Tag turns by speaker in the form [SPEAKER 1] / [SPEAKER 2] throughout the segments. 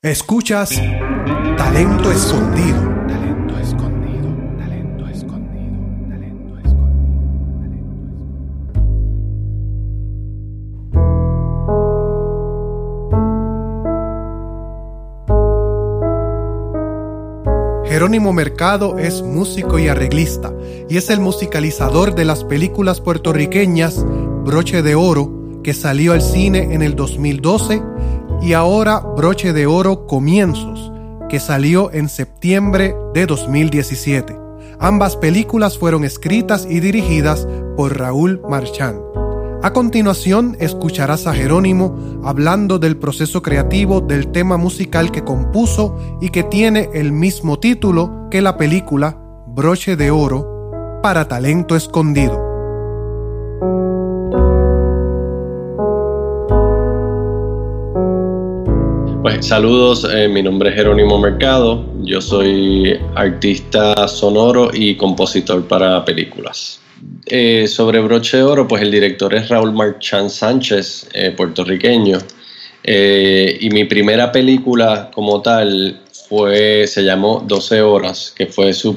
[SPEAKER 1] Escuchas Talento Escondido.
[SPEAKER 2] Talento escondido, talento escondido, talento escondido,
[SPEAKER 1] Jerónimo Mercado es músico y arreglista y es el musicalizador de las películas puertorriqueñas Broche de Oro, que salió al cine en el 2012, y ahora Broche de Oro Comienzos, que salió en septiembre de 2017. Ambas películas fueron escritas y dirigidas por Raúl Marchand. A continuación escucharás a Jerónimo hablando del proceso creativo del tema musical que compuso y que tiene el mismo título que la película Broche de Oro para Talento Escondido.
[SPEAKER 3] Pues saludos, eh, mi nombre es Jerónimo Mercado, yo soy artista sonoro y compositor para películas. Eh, sobre Broche de Oro, pues el director es Raúl Marchán Sánchez, eh, puertorriqueño, y mi primera película como tal fue, se llamó 12 Horas, que fue su,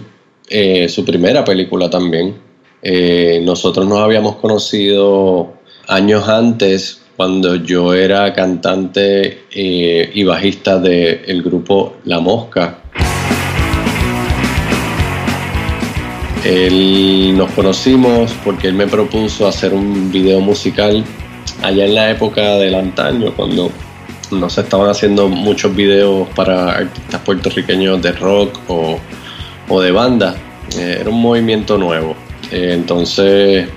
[SPEAKER 3] su primera película también. Nosotros nos habíamos conocido años antes cuando yo era cantante y bajista del grupo La Mosca. Él nos conocimos porque él me propuso hacer un video musical allá en la época del antaño, cuando no se estaban haciendo muchos videos para artistas puertorriqueños de rock o, o de banda. Eh, era un movimiento nuevo. Eh, entonces,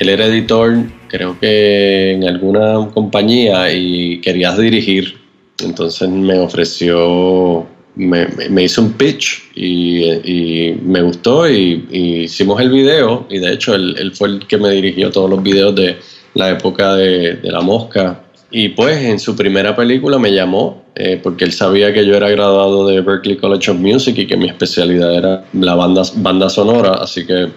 [SPEAKER 3] él era editor, creo que en alguna compañía y querías dirigir. Entonces me ofreció, me, me- hizo un pitch y, y me gustó y, y hicimos el video. Y de hecho, él, él fue el que me dirigió todos los videos de la época de, de La Mosca. Y pues en su primera película me llamó eh, porque él sabía que yo era graduado de Berklee College of Music y que mi especialidad era la banda, banda sonora. Así que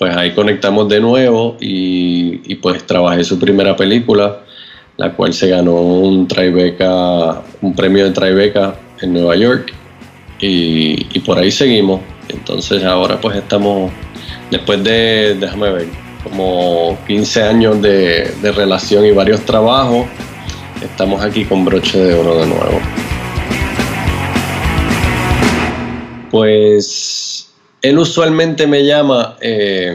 [SPEAKER 3] pues ahí conectamos de nuevo y, pues trabajé su primera película, la cual se ganó un Tribeca, un premio de Tribeca en Nueva York y, por ahí seguimos. Entonces ahora pues estamos, después de, déjame ver, como 15 años de relación y varios trabajos, estamos aquí con broche de oro de nuevo. Pues él usualmente me llama eh,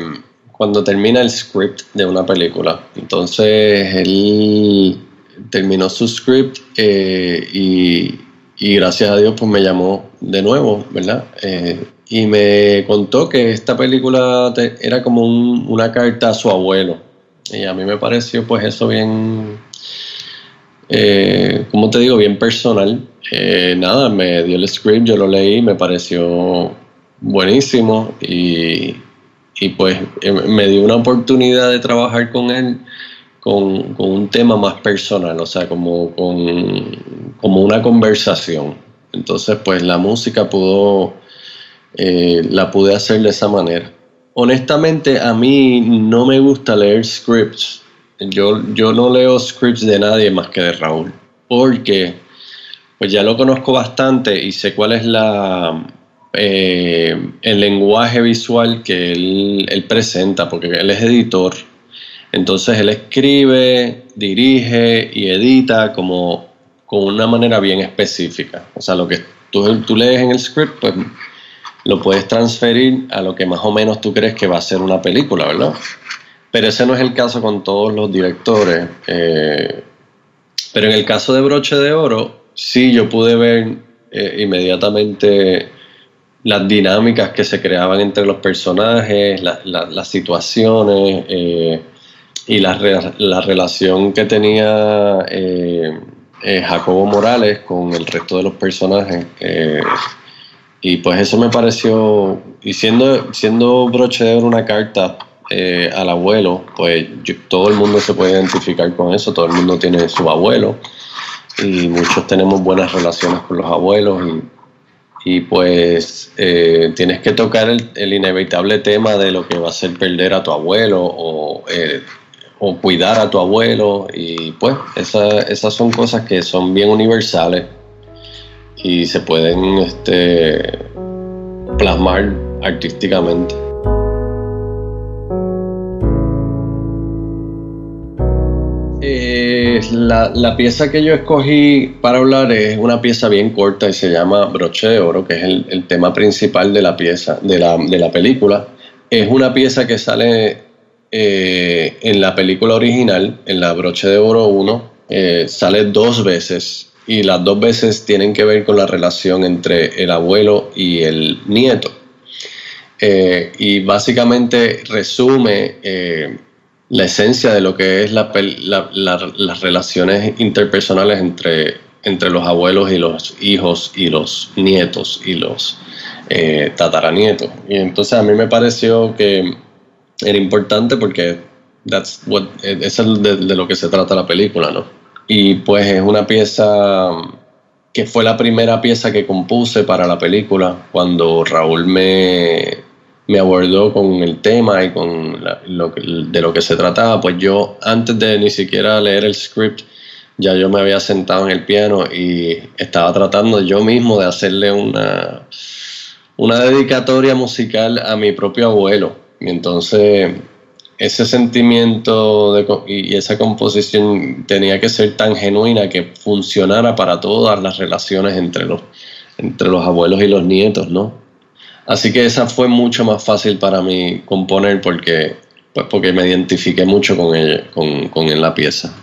[SPEAKER 3] cuando termina el script de una película. Entonces él terminó su script eh, y, y gracias a Dios pues me llamó de nuevo, ¿verdad? Eh, y me contó que esta película era como un- una carta a su abuelo. Y a mí me pareció pues eso bien, como te digo, bien personal. Nada, me dio el script, yo lo leí, me pareció buenísimo y, y pues eh, me dio una oportunidad de trabajar con él con, con un tema más personal, o sea, como, con, como una conversación. Entonces, pues la música pudo, eh, la pude hacer de esa manera. Honestamente, a mí no me gusta leer scripts. Yo, yo no leo scripts de nadie más que de Raúl, porque pues ya lo conozco bastante y sé cuál es la, eh, el lenguaje visual que él, presenta, porque él es editor. Entonces él escribe, dirige y edita como con una manera bien específica. O sea, lo que tú, tú lees en el script, pues lo puedes transferir a lo que más o menos tú crees que va a ser una película, ¿verdad? Pero ese no es el caso con todos los directores. eh, pero en el caso de Broche de Oro, sí yo pude ver eh, inmediatamente las dinámicas que se creaban entre los personajes, la- la- las situaciones eh, y la, la relación que tenía eh, eh, Jacobo Morales con el resto de los personajes. eh, y pues eso me pareció, y siendo, siendo Broche de una carta al abuelo, pues todo el mundo se puede identificar con eso, todo el mundo tiene su abuelo y muchos tenemos buenas relaciones con los abuelos y, y pues eh, tienes que tocar el, inevitable tema de lo que va a ser perder a tu abuelo o, eh, o cuidar a tu abuelo y pues esa- esas son cosas que son bien universales y se pueden este, plasmar artísticamente. Eh, la, la, pieza que yo escogí para hablar es una pieza bien corta y se llama Broche de Oro, que es el, el tema principal de la pieza, de la, de la, película. Es una pieza que sale eh, en la película original, en la Broche de Oro 1, eh, sale dos veces y las dos veces tienen que ver con la relación entre el abuelo y el nieto. Eh, y básicamente resume eh, la esencia de lo que es la, las relaciones interpersonales entre, entre los abuelos y los hijos y los nietos y los eh, tataranietos. Y entonces a mí me pareció que era importante porque that's what, eso es de, de lo que se trata la película, ¿no? Y pues es una pieza que fue la primera pieza que compuse para la película cuando Raúl me, me abordó con el tema y con lo de lo que se trataba, pues yo antes de ni siquiera leer el script, ya yo me había sentado en el piano y estaba tratando yo mismo de hacerle una, una dedicatoria musical a mi propio abuelo. Y entonces ese sentimiento de, y esa composición tenía que ser tan genuina que funcionara para todas las relaciones entre los, entre los abuelos y los nietos, ¿no? Así que esa fue mucho más fácil para mí componer porque, pues porque me identifiqué mucho con ella, con, con la pieza.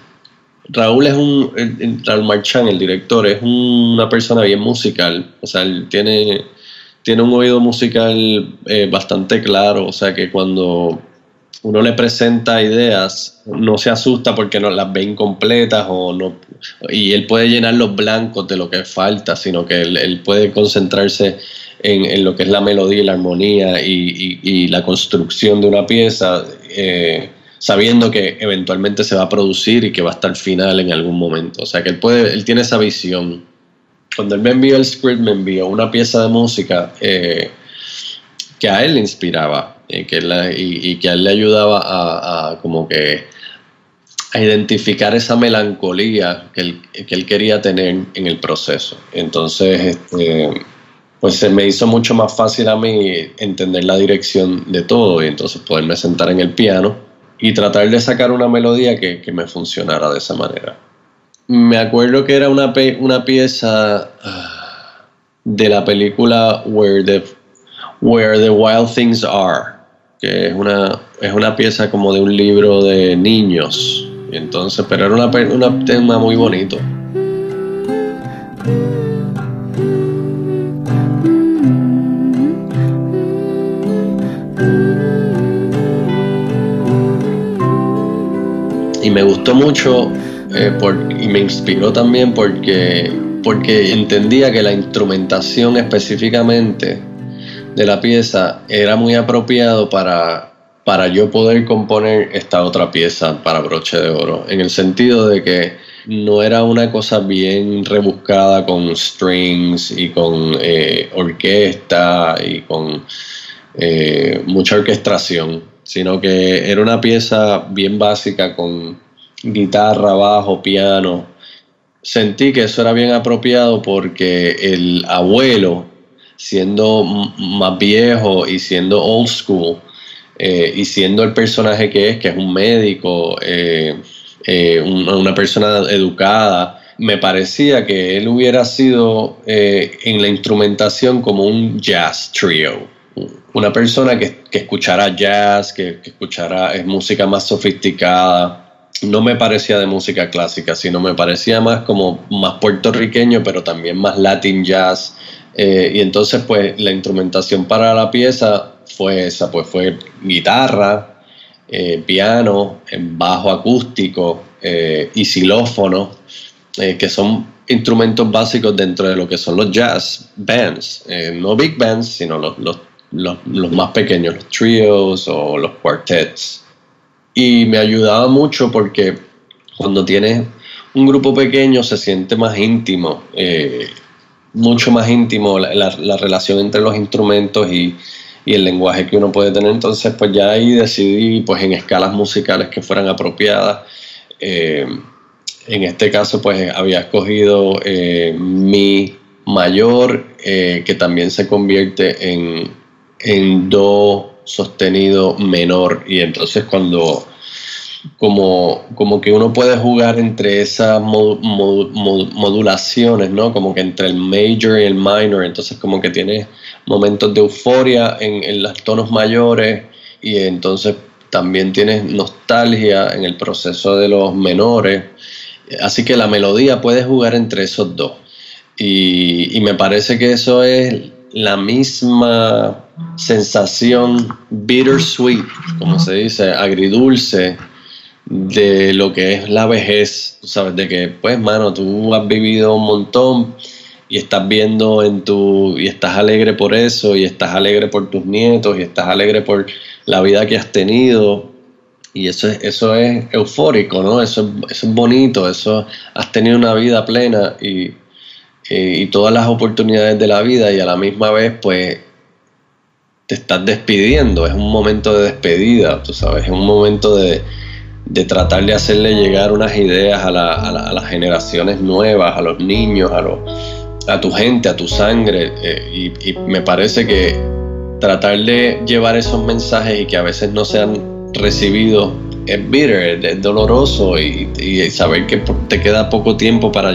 [SPEAKER 3] Raúl es un, Raúl Marchán, el director, es una persona bien musical, o sea, él tiene, tiene un oído musical eh, bastante claro, o sea que cuando uno le presenta ideas, no se asusta porque no las ve incompletas o no, y él puede llenar los blancos de lo que falta, sino que él, puede concentrarse en, lo que es la melodía y la armonía y, la construcción de una pieza, eh, sabiendo que eventualmente se va a producir y que va a estar final en algún momento. O sea que él puede, él tiene esa visión. Cuando él me envió el script, me envió una pieza de música eh, que a él le inspiraba y que, y, que a él le ayudaba a, como que a identificar esa melancolía que él, que él, quería tener en el proceso. Entonces, este, pues se me hizo mucho más fácil a mí entender la dirección de todo y entonces poderme sentar en el piano y tratar de sacar una melodía que, que me funcionara de esa manera. Me acuerdo que era una, una pieza ah, de la película Where the, Where the Wild Things Are que es una, es una pieza como de un libro de niños. entonces, pero era un tema muy bonito. Y me gustó mucho eh, y me inspiró también porque, porque entendía que la instrumentación específicamente de la pieza era muy apropiado para, para yo poder componer esta otra pieza para broche de oro, en el sentido de que no era una cosa bien rebuscada con strings y con eh, orquesta y con eh, mucha orquestación, sino que era una pieza bien básica con guitarra, bajo, piano. Sentí que eso era bien apropiado porque el abuelo siendo más viejo y siendo old school eh, y siendo el personaje que es, que es un médico, eh, eh, una persona educada, me parecía que él hubiera sido en la instrumentación como un jazz trio. Una persona que, que escuchara jazz, que, que escuchara música más sofisticada, no me parecía de música clásica, sino me parecía más como más puertorriqueño, pero también más latin jazz, eh, y entonces, pues, la instrumentación para la pieza fue esa, pues fue guitarra, eh, piano, bajo acústico eh, y xilófono, que son instrumentos básicos dentro de lo que son los jazz bands, no big bands, sino los, los, los, más pequeños, los trios o los quartets. Y me ayudaba mucho porque cuando tienes un grupo pequeño se siente más íntimo mucho más íntimo la, relación entre los instrumentos y, el lenguaje que uno puede tener. Entonces, pues ya ahí decidí, pues en escalas musicales que fueran apropiadas. Eh, en este caso, pues había escogido eh, mi mayor eh, que también se convierte en, en do sostenido menor y entonces cuando como, como que uno puede jugar entre esas modulaciones, ¿no? Como que entre el major y el minor, entonces como que tiene momentos de euforia en, en los tonos mayores y entonces también tienes nostalgia en el proceso de los menores, así que la melodía puede jugar entre esos dos. Y, y me parece que eso es la misma sensación bittersweet, como se dice, agridulce, de lo que es la vejez, ¿sabes? De que, pues, mano, tú has vivido un montón y estás viendo en tu, y estás alegre por eso, y estás alegre por tus nietos, y estás alegre por la vida que has tenido, y eso es, eso es eufórico, ¿no? Eso es, eso es bonito, eso has tenido una vida plena y, y todas las oportunidades de la vida y a la misma vez, pues, te estás despidiendo, es un momento de despedida, tú sabes, es un momento de, de tratar de hacerle llegar unas ideas a, las generaciones nuevas, a los niños, a, a tu gente, a tu sangre. Eh, y, me parece que tratar de llevar esos mensajes y que a veces no sean recibidos es bitter, es doloroso y, saber que te queda poco tiempo para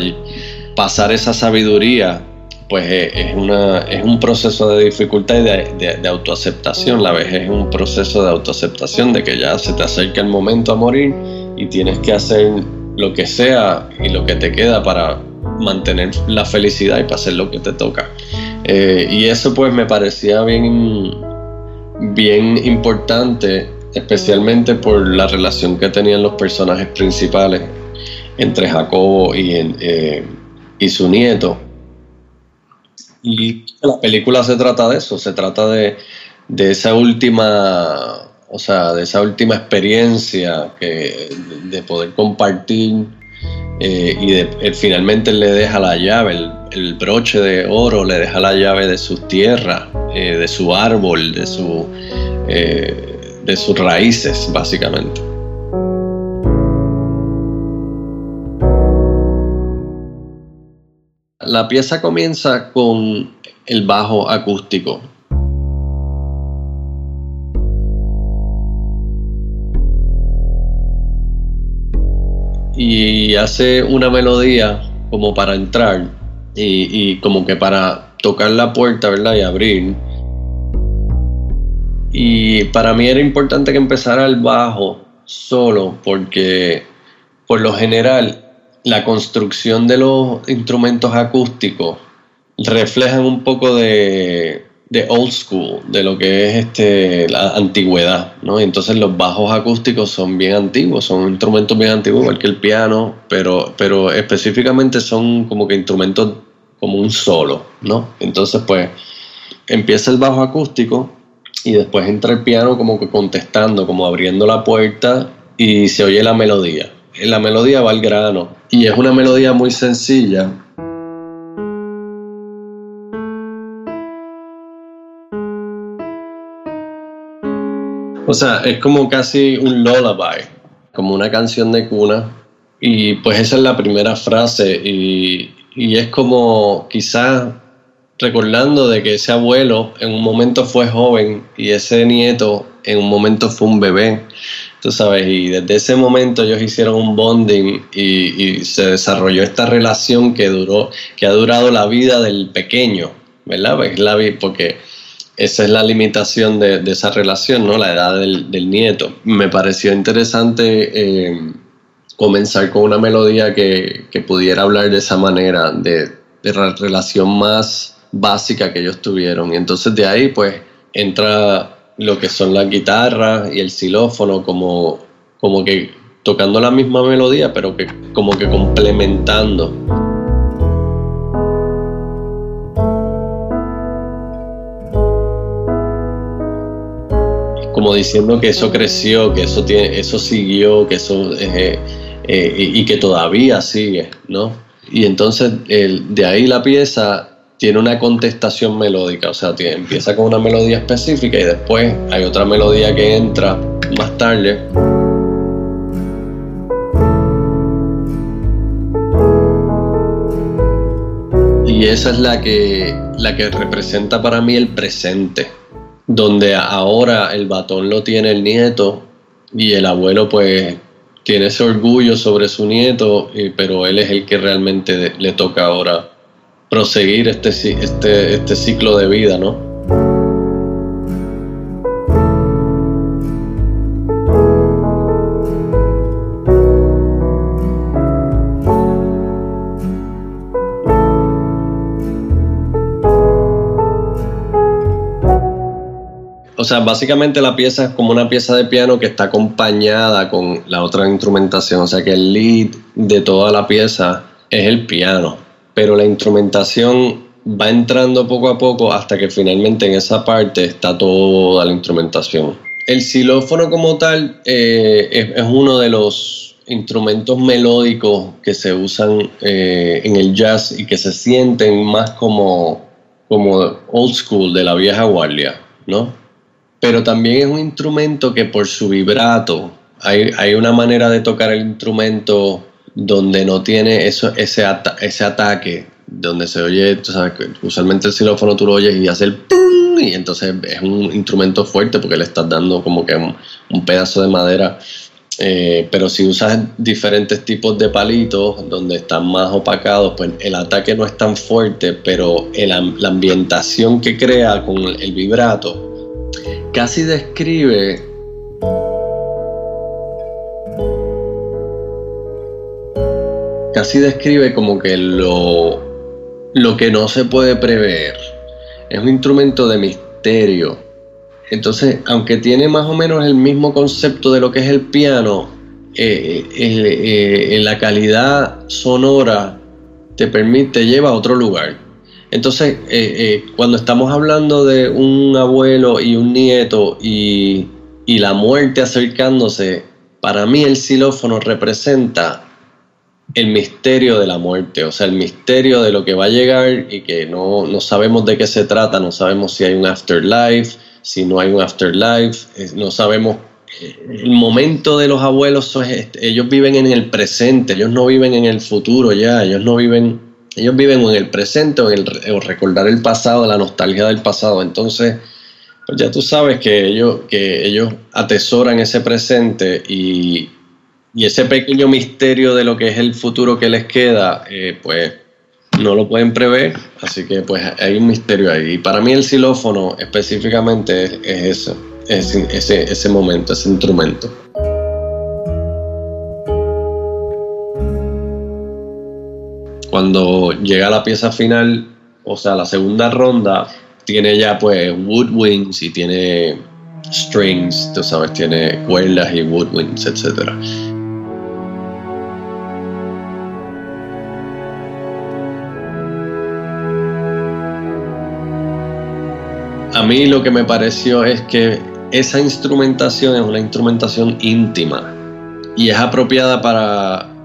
[SPEAKER 3] pasar esa sabiduría pues eh, es, una, es un proceso de dificultad y de, autoaceptación. La vejez es un proceso de autoaceptación, de que ya se te acerca el momento a morir y tienes que hacer lo que sea y lo que te queda para mantener la felicidad y para hacer lo que te toca. Eh, y eso pues me parecía bien, bien importante, especialmente por la relación que tenían los personajes principales entre Jacobo y, eh, y su nieto y la película se trata de eso, se trata de, esa última, o sea, de esa última experiencia que, de poder compartir eh, y de, finalmente le deja la llave, el, broche de oro le deja la llave de sus tierras, eh, de su árbol, de, su, eh, de sus raíces, básicamente. La pieza comienza con el bajo acústico. Y hace una melodía como para entrar y, como que para tocar la puerta, ¿verdad? Y abrir. Y para mí era importante que empezara el bajo solo porque por lo general la construcción de los instrumentos acústicos reflejan un poco de, old school, de lo que es este, la antigüedad, ¿no? Entonces los bajos acústicos son bien antiguos, son instrumentos bien antiguos, igual que el piano, pero, pero específicamente son como que instrumentos como un solo, ¿no? Entonces pues empieza el bajo acústico y después entra el piano como que contestando, como abriendo la puerta y se oye la melodía la melodía va al grano y es una melodía muy sencilla. O sea, es como casi un lullaby, como una canción de cuna. Y pues esa es la primera frase y, y es como quizás recordando de que ese abuelo en un momento fue joven y ese nieto en un momento fue un bebé tú sabes, y desde ese momento ellos hicieron un bonding y, se desarrolló esta relación que duró, que ha durado la vida del pequeño, ¿verdad? Pues porque esa es la limitación de, esa relación, ¿no? La edad del, nieto. Me pareció interesante eh, comenzar con una melodía que, pudiera hablar de esa manera, de, de la relación más básica que ellos tuvieron. Y entonces de ahí, pues, entra lo que son las guitarras y el xilófono como, como que tocando la misma melodía, pero que como que complementando. Como diciendo que eso creció, que eso tiene, eso siguió, que eso eh, eh, y, que todavía sigue, ¿no? Y entonces el, de ahí la pieza tiene una contestación melódica, o sea, empieza con una melodía específica y después hay otra melodía que entra más tarde. y esa es la que, la que representa para mí el presente, donde ahora el batón lo tiene el nieto y el abuelo pues tiene ese orgullo sobre su nieto, pero él es el que realmente le toca ahora proseguir este, este, este ciclo de vida, ¿no? O sea, básicamente la pieza es como una pieza de piano que está acompañada con la otra instrumentación. O sea que el lead de toda la pieza es el piano. Pero la instrumentación va entrando poco a poco hasta que finalmente en esa parte está toda la instrumentación. El xilófono como tal eh, es, uno de los instrumentos melódicos que se usan eh, en el jazz y que se sienten más como, como old school de la vieja guardia, ¿no? pero también es un instrumento que por su vibrato, hay, hay una manera de tocar el instrumento donde no tiene eso, ese, ataque, donde se oye, sabes, usualmente el xilófono tú lo oyes y hace el pum, y entonces es un instrumento fuerte porque le estás dando como que un, pedazo de madera. Eh, pero si usas diferentes tipos de palitos donde están más opacados, pues el ataque no es tan fuerte, pero la ambientación que crea con el vibrato casi describe casi describe como que lo, lo que no se puede prever. Es un instrumento de misterio. Entonces, aunque tiene más o menos el mismo concepto de lo que es el piano, eh, eh, eh, la calidad sonora te permite, te lleva a otro lugar. Entonces, cuando estamos hablando de un abuelo y un nieto y, la muerte acercándose, para mí el xilófono representa el misterio de la muerte, o sea, el misterio de lo que va a llegar y que no, sabemos de qué se trata, no sabemos si hay un afterlife, si no hay un afterlife, no sabemos el momento de los abuelos, ellos viven en el presente, ellos no viven en el futuro ya, ellos no viven ellos viven en el presente o en el recordar el pasado, la nostalgia del pasado. Entonces, pues ya tú sabes que ellos, que ellos atesoran ese presente y, ese pequeño misterio de lo que es el futuro que les queda, eh, pues no lo pueden prever. Así que pues hay un misterio ahí. Y para mí el xilófono específicamente es, ese, ese momento, ese instrumento. Cuando llega la pieza final, o sea, la segunda ronda, tiene ya pues woodwinds y tiene strings, tú sabes, tiene cuerdas y woodwinds, etc. mí lo que me pareció es que esa instrumentación es una instrumentación íntima y es apropiada para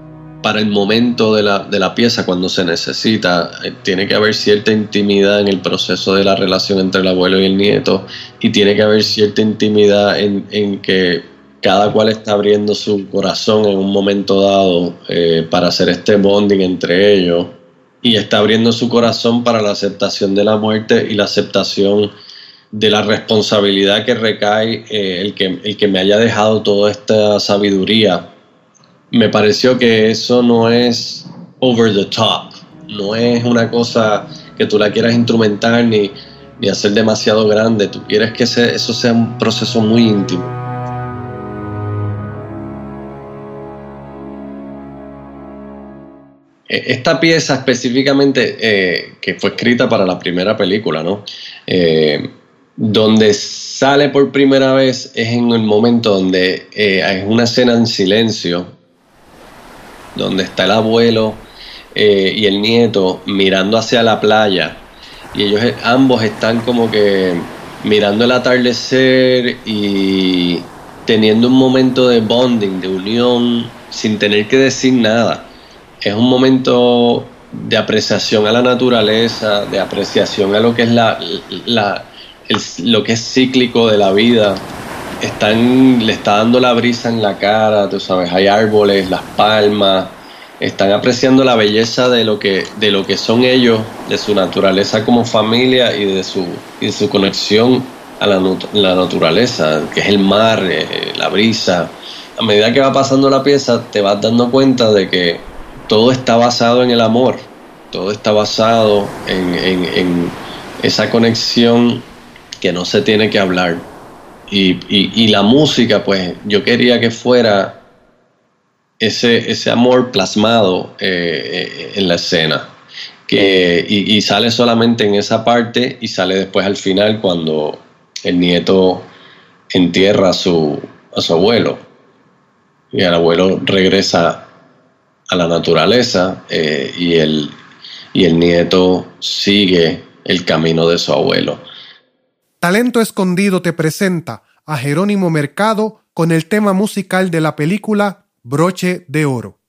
[SPEAKER 3] para el momento de la, pieza cuando se necesita. Eh, tiene que haber cierta intimidad en el proceso de la relación entre el abuelo y el nieto y tiene que haber cierta intimidad en, que cada cual está abriendo su corazón en un momento dado eh, para hacer este bonding entre ellos y está abriendo su corazón para la aceptación de la muerte y la aceptación de la responsabilidad que recae eh, el, que, el que me haya dejado toda esta sabiduría me pareció que eso no es over the top, no es una cosa que tú la quieras instrumentar ni, hacer demasiado grande, tú quieres que eso sea un proceso muy íntimo. E, esta pieza específicamente, eh, que fue escrita para la primera película, ¿no? Eh, donde sale por primera vez es en el momento donde eh, hay una escena en silencio donde está el abuelo eh, y el nieto mirando hacia la playa y ellos eh, ambos están como que mirando el atardecer y teniendo un momento de bonding, de unión, sin tener que decir nada. Es un momento de apreciación a la naturaleza, de apreciación a lo que es la, lo que es cíclico de la vida. Están, le está dando la brisa en la cara, tú sabes, hay árboles, las palmas, están apreciando la belleza de lo que, de lo que son ellos, de su naturaleza como familia y de su, y su conexión a la, la, naturaleza, que es el mar, eh, la brisa. A medida que va pasando la pieza, te vas dando cuenta de que todo está basado en el amor, todo está basado en, en, esa conexión que no se tiene que hablar. Y, y, la música, pues yo quería que fuera ese, ese amor plasmado eh, eh, en la escena. Que, y, sale solamente en esa parte y sale después al final cuando el nieto entierra a su, a su abuelo. Y el abuelo regresa a la naturaleza eh, y, el, y el nieto sigue el camino de su abuelo.
[SPEAKER 1] Talento Escondido te presenta a Jerónimo Mercado con el tema musical de la película Broche de Oro.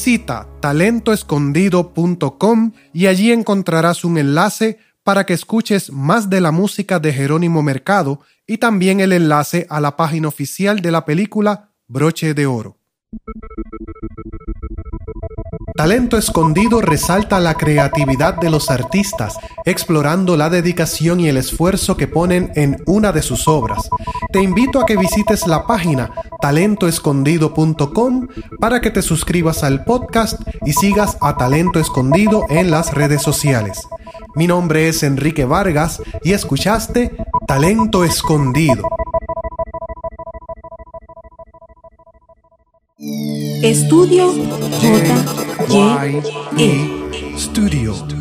[SPEAKER 1] Visita talentoescondido.com y allí encontrarás un enlace para que escuches más de la música de Jerónimo Mercado y también el enlace a la página oficial de la película Broche de Oro. Talento Escondido resalta la creatividad de los artistas, explorando la dedicación y el esfuerzo que ponen en una de sus obras. Te invito a que visites la página talentoescondido.com para que te suscribas al podcast y sigas a Talento Escondido en las redes sociales. Mi nombre es Enrique Vargas y escuchaste Talento Escondido.
[SPEAKER 4] Estudio J. Y. E.
[SPEAKER 1] Studio.